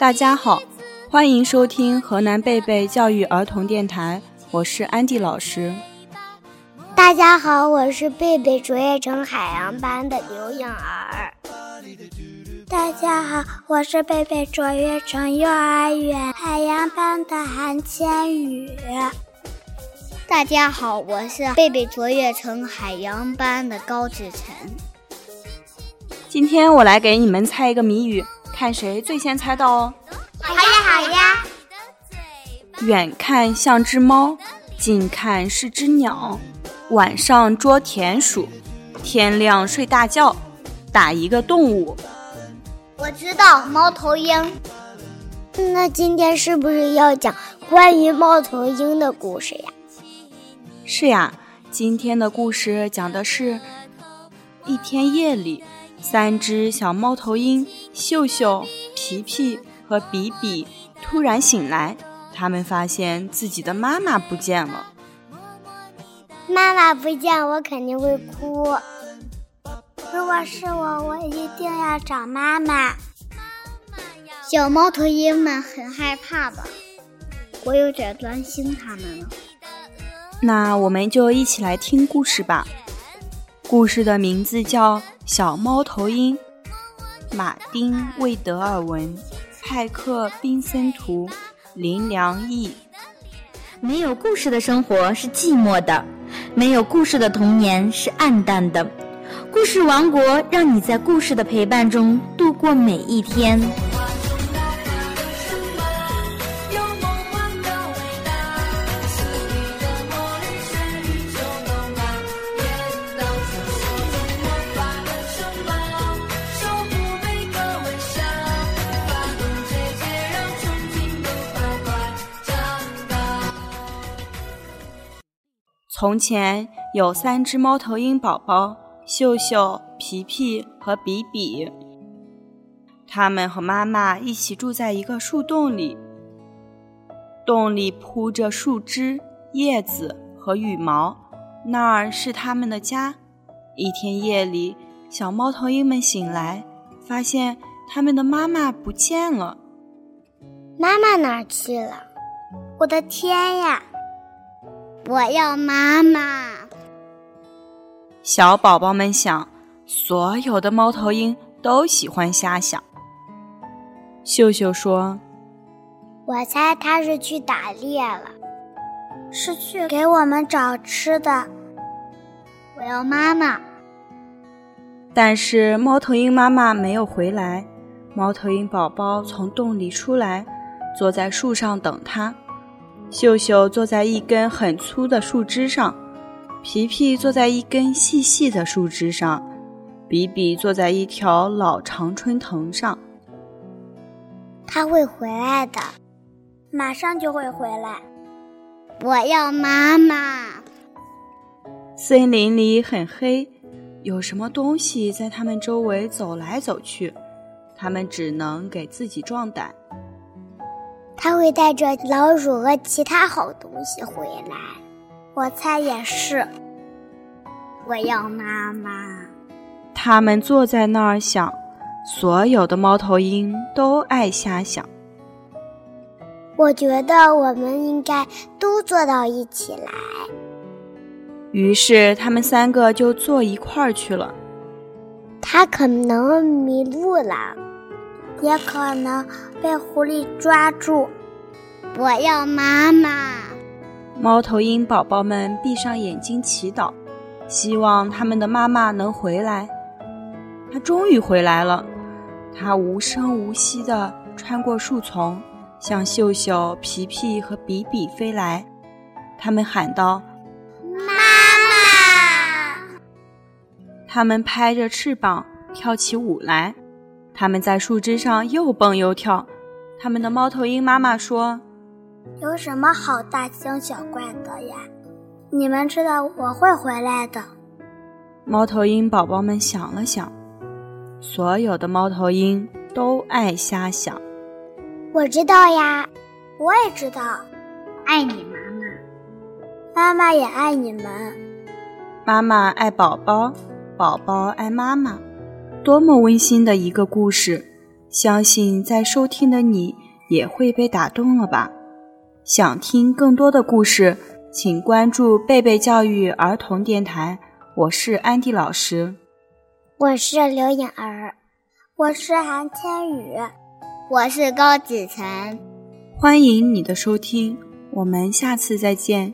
大家好，欢迎收听河南贝贝教育儿童电台，我是安迪老师。大家好，我是贝贝卓越城海洋班的刘颖儿。大家好，我是贝贝卓越城幼儿园海洋班的韩千羽。大家好，我是贝贝卓越城海洋班的高子晨。今天我来给你们猜一个谜语，看谁最先猜到哦。好呀，好呀。远看像只猫，近看是只鸟，晚上捉田鼠，天亮睡大觉，打一个动物。我知道，猫头鹰。那今天是不是要讲关于猫头鹰的故事呀？是呀，今天的故事讲的是，一天夜里，三只小猫头鹰秀秀、皮皮和比比突然醒来，他们发现自己的妈妈不见了。妈妈不见，我肯定会哭。如果是我，我一定要找妈妈。小猫头鹰们很害怕吧？我有点担心它们了。那我们就一起来听故事吧。故事的名字叫《小猫头鹰》，马丁·魏德尔文，派克·宾森图，林良义。没有故事的生活是寂寞的，没有故事的童年是暗淡的。故事王国让你在故事的陪伴中度过每一天。从前有三只猫头鹰宝宝。秀秀、皮皮和比比，他们和妈妈一起住在一个树洞里。洞里铺着树枝、叶子和羽毛，那儿是他们的家。一天夜里，小猫头鹰们醒来，发现他们的妈妈不见了。妈妈哪儿去了？我的天呀！我要妈妈。小宝宝们想，所有的猫头鹰都喜欢瞎想。秀秀说：“我猜他是去打猎了，是去给我们找吃的。”我要妈妈。但是猫头鹰妈妈没有回来。猫头鹰宝宝从洞里出来，坐在树上等它。秀秀坐在一根很粗的树枝上。皮皮坐在一根细细的树枝上，比比坐在一条老常春藤上。他会回来的，马上就会回来。我要妈妈。森林里很黑，有什么东西在他们周围走来走去，他们只能给自己壮胆。他会带着老鼠和其他好东西回来。我猜也是。我要妈妈。他们坐在那儿想，所有的猫头鹰都爱瞎想。我觉得我们应该都坐到一起来。于是他们三个就坐一块儿去了。他可能迷路了，也可能被狐狸抓住。我要妈妈。猫头鹰宝宝们闭上眼睛祈祷，希望他们的妈妈能回来。它终于回来了，它无声无息地穿过树丛，向秀秀、皮皮和比比飞来。他们喊道：“妈妈！”他们拍着翅膀跳起舞来，他们在树枝上又蹦又跳。他们的猫头鹰妈妈说。有什么好大惊小怪的呀？你们知道我会回来的。猫头鹰宝宝们想了想，所有的猫头鹰都爱瞎想。我知道呀，我也知道。爱你妈妈，妈妈也爱你们。妈妈爱宝宝，宝宝爱妈妈，多么温馨的一个故事！相信在收听的你也会被打动了吧？想听更多的故事，请关注贝贝教育儿童电台。我是安迪老师，我是刘颖儿，我是韩千羽，我是高子晨。欢迎你的收听，我们下次再见。